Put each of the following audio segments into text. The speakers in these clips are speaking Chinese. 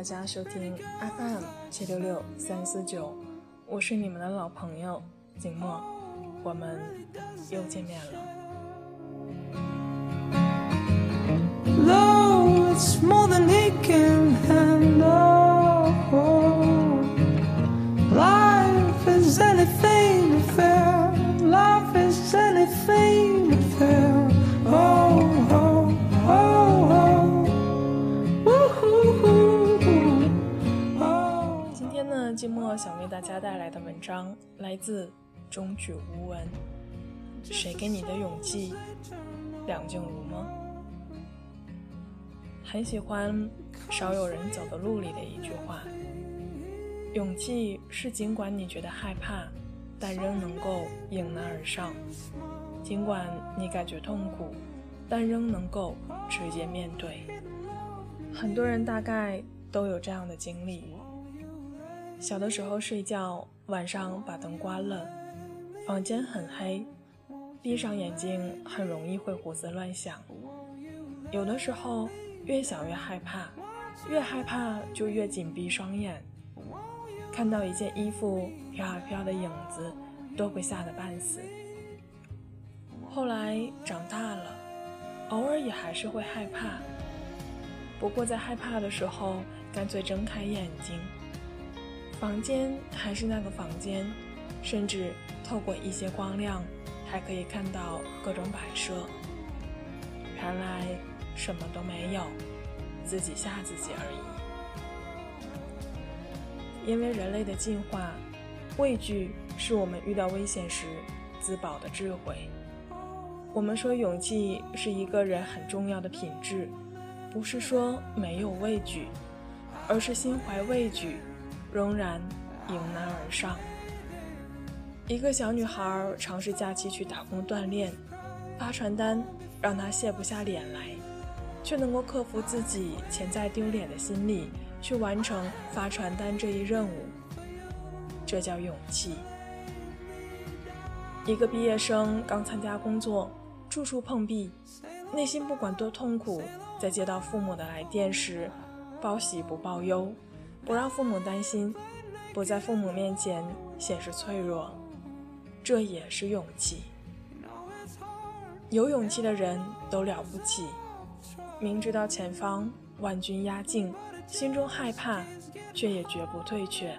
大家收听 FM 七六六三四九，我是你们的老朋友景墨，我们又见面了。寂寞想为大家带来的文章来自中举无闻。谁给你的勇气？梁静茹吗？很喜欢少有人走的路里的一句话：勇气是尽管你觉得害怕，但仍能够迎难而上；尽管你感觉痛苦，但仍能够直接面对。很多人大概都有这样的经历：小的时候睡觉，晚上把灯关了，房间很黑，闭上眼睛很容易会胡思乱想。有的时候。越想越害怕，越害怕就越紧闭双眼。看到一件衣服飘啊飘的影子，都会吓得半死。后来长大了，偶尔也还是会害怕。不过在害怕的时候，干脆睁开眼睛，房间还是那个房间，甚至透过一些光亮，还可以看到各种摆设。原来。什么都没有，自己吓自己而已。因为人类的进化，畏惧是我们遇到危险时自保的智慧。我们说勇气是一个人很重要的品质，不是说没有畏惧，而是心怀畏惧，仍然迎难而上。一个小女孩尝试假期去打工锻炼，发传单让她卸不下脸来。却能够克服自己潜在丢脸的心理，去完成发传单这一任务，这叫勇气。一个毕业生刚参加工作，处处碰壁，内心不管多痛苦，在接到父母的来电时，报喜不报忧，不让父母担心，不在父母面前显示脆弱，这也是勇气。有勇气的人都了不起。明知道前方万军压境，心中害怕，却也绝不退却。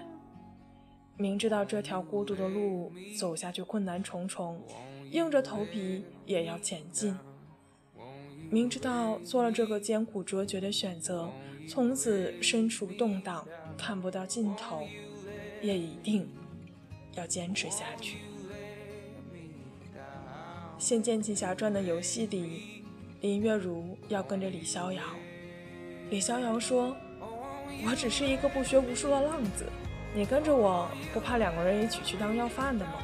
明知道这条孤独的路走下去困难重重，硬着头皮也要前进。明知道做了这个艰苦卓绝的选择，从此身处动荡，看不到尽头，也一定要坚持下去。《仙剑奇侠传》的游戏里。林月如要跟着李逍遥，李逍遥说：“我只是一个不学无术的浪子，你跟着我不怕两个人一起去当要饭的吗？”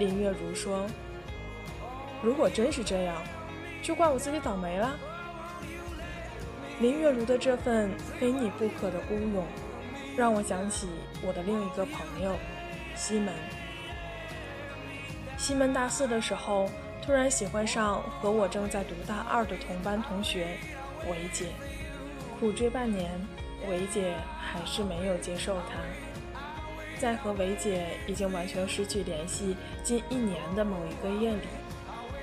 林月如说：“如果真是这样，就怪我自己倒霉了。”林月如的这份非你不可的孤勇，让我想起我的另一个朋友西门。西门大四的时候。突然喜欢上和我正在读大二的同班同学韦姐，苦追半年，韦姐还是没有接受他。在和韦姐已经完全失去联系近一年的某一个夜里，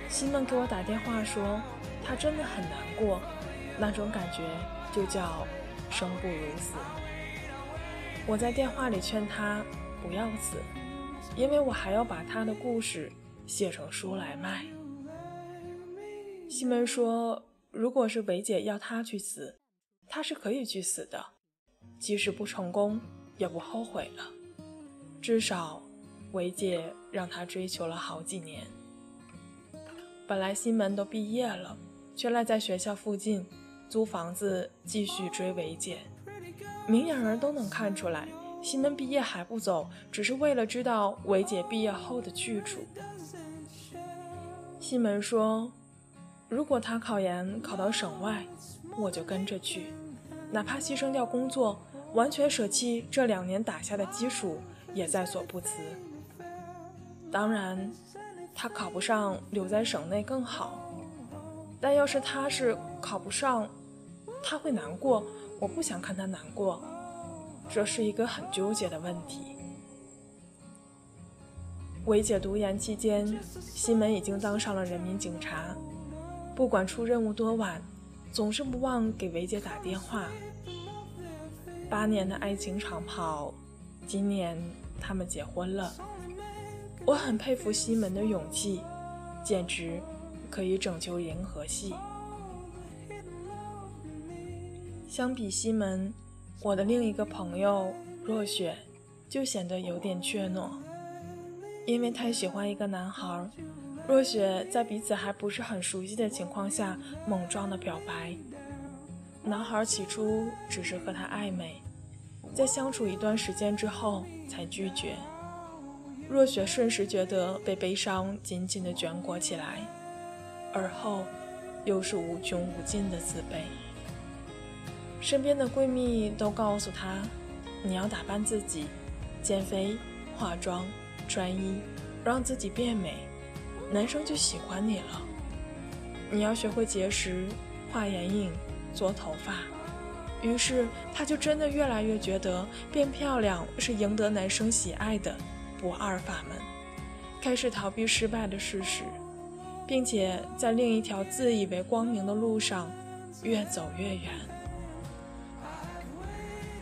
西门给我打电话说，他真的很难过，那种感觉就叫生不如死。我在电话里劝他不要死，因为我还要把他的故事。写成书来卖。西门说：“如果是韦姐要他去死，他是可以去死的，即使不成功，也不后悔了。至少，韦姐让他追求了好几年。本来西门都毕业了，却赖在学校附近租房子继续追韦姐。明眼人都能看出来，西门毕业还不走，只是为了知道韦姐毕业后的去处。”西门说：“如果他考研考到省外，我就跟着去，哪怕牺牲掉工作，完全舍弃这两年打下的基础，也在所不辞。当然，他考不上，留在省内更好。但要是他是考不上，他会难过，我不想看他难过，这是一个很纠结的问题。维姐读研期间，西门已经当上了人民警察，不管出任务多晚，总是不忘给维姐打电话。八年的爱情长跑，今年他们结婚了。我很佩服西门的勇气，简直可以拯救银河系。相比西门，我的另一个朋友若雪就显得有点怯懦，因为太喜欢一个男孩。若雪在彼此还不是很熟悉的情况下莽撞的表白，男孩起初只是和她暧昧，在相处一段时间之后才拒绝。若雪瞬时觉得被悲伤紧紧的卷裹起来，而后又是无穷无尽的自卑。身边的闺蜜都告诉她：“你要打扮自己，减肥、化妆、穿衣，让自己变美，男生就喜欢你了。你要学会节食、画眼影、做头发。”于是，她就真的越来越觉得变漂亮是赢得男生喜爱的。不二法门，开始逃避失败的事实，并且在另一条自以为光明的路上越走越远。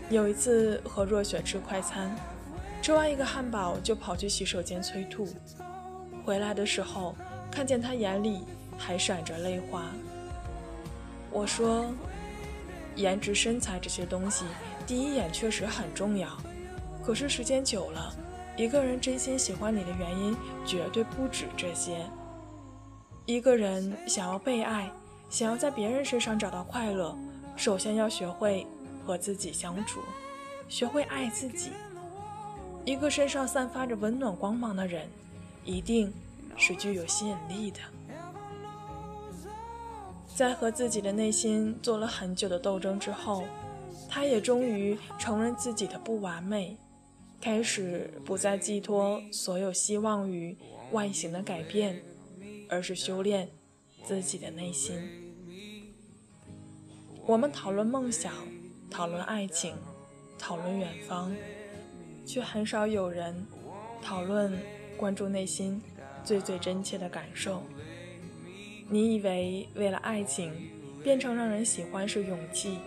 有一次和若雪吃快餐，吃完一个汉堡就跑去洗手间催吐，回来的时候看见她眼里还闪着泪花。我说：“颜值、身材这些东西，第一眼确实很重要，可是时间久了。”一个人真心喜欢你的原因绝对不止这些。一个人想要被爱，想要在别人身上找到快乐，首先要学会和自己相处，学会爱自己。一个身上散发着温暖光芒的人，一定是具有吸引力的。在和自己的内心做了很久的斗争之后，他也终于承认自己的不完美。开始不再寄托所有希望于外形的改变，而是修炼自己的内心。我们讨论梦想，讨论爱情，讨论远方，却很少有人讨论关注内心最最真切的感受。你以为为了爱情变成让人喜欢是勇气，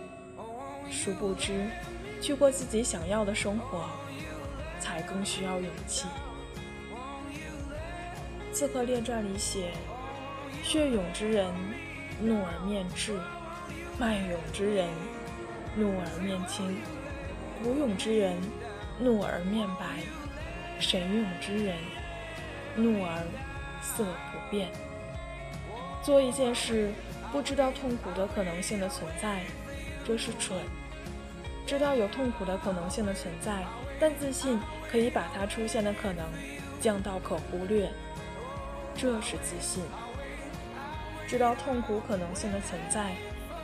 殊不知去过自己想要的生活。才更需要勇气。《刺客列传》里写：“血勇之人，怒而面赤；脉勇之人，怒而面青；无勇之人，怒而面白；神勇之人，怒而色不变。”做一件事，不知道痛苦的可能性的存在，这是蠢；知道有痛苦的可能性的存在。但自信可以把它出现的可能降到可忽略，这是自信。知道痛苦可能性的存在，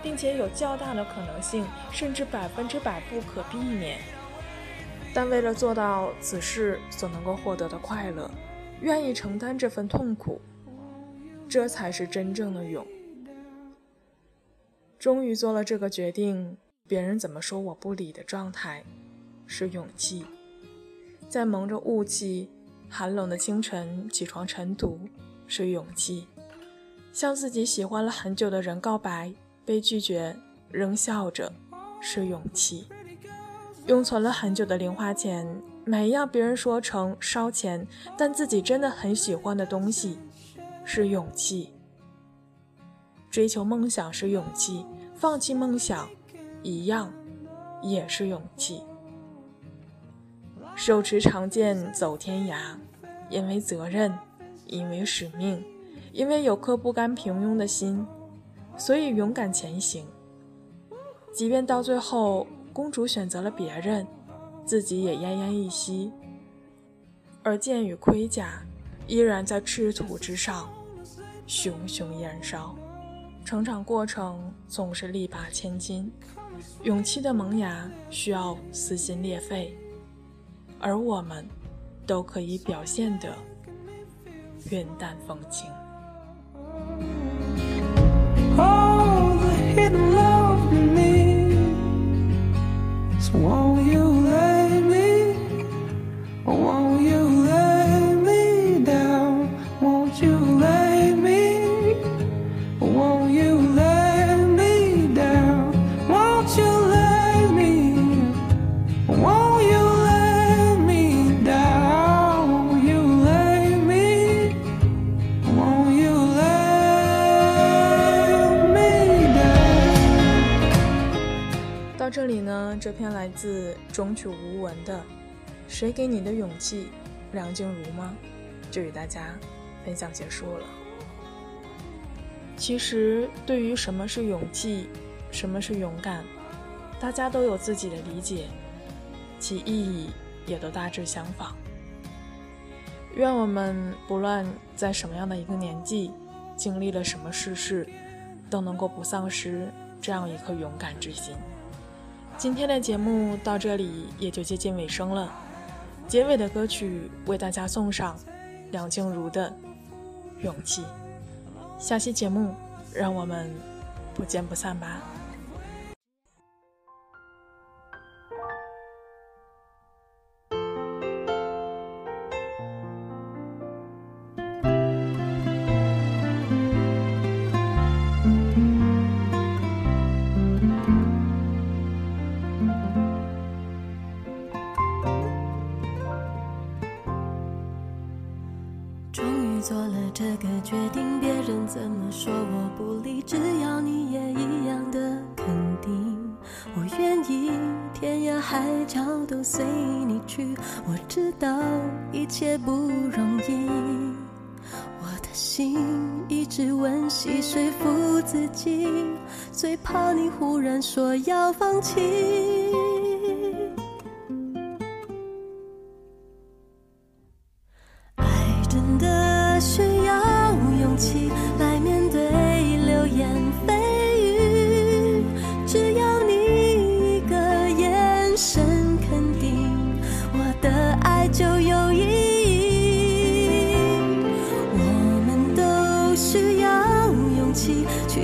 并且有较大的可能性，甚至百分之百不可避免。但为了做到此事所能够获得的快乐，愿意承担这份痛苦，这才是真正的勇。终于做了这个决定，别人怎么说我不理的状态。是勇气，在蒙着雾气、寒冷的清晨起床晨读；是勇气，向自己喜欢了很久的人告白，被拒绝仍笑着；是勇气，用存了很久的零花钱买一样别人说成烧钱，但自己真的很喜欢的东西；是勇气，追求梦想是勇气，放弃梦想一样也是勇气。手持长剑走天涯，因为责任，因为使命，因为有颗不甘平庸的心，所以勇敢前行。即便到最后公主选择了别人，自己也奄奄一息，而剑与盔甲依然在赤土之上熊熊燃烧。成长过程总是力拔千斤，勇气的萌芽需要撕心裂肺。而我们都可以表现得云淡风轻。这篇来自中曲无闻的《谁给你的勇气》，梁静茹吗？就与大家分享结束了。其实，对于什么是勇气，什么是勇敢，大家都有自己的理解，其意义也都大致相仿。愿我们不论在什么样的一个年纪，经历了什么世事，都能够不丧失这样一颗勇敢之心。今天的节目到这里也就接近尾声了，结尾的歌曲为大家送上梁静茹的《勇气》。下期节目让我们不见不散吧。一切不容易，我的心一直温习说服自己，最怕你忽然说要放弃。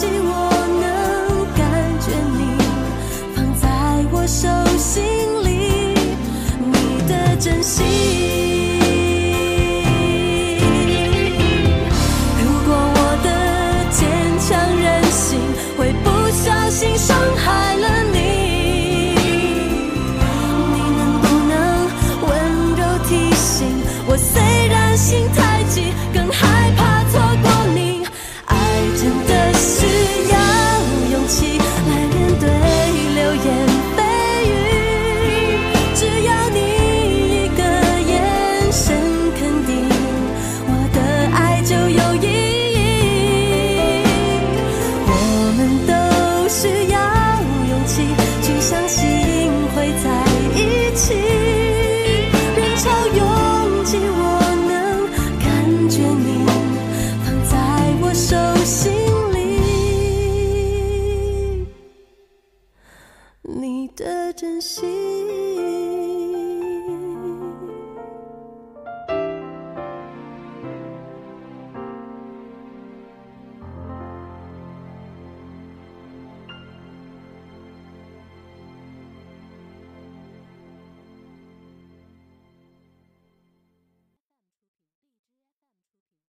希望能感觉你放在我手心里你的真心。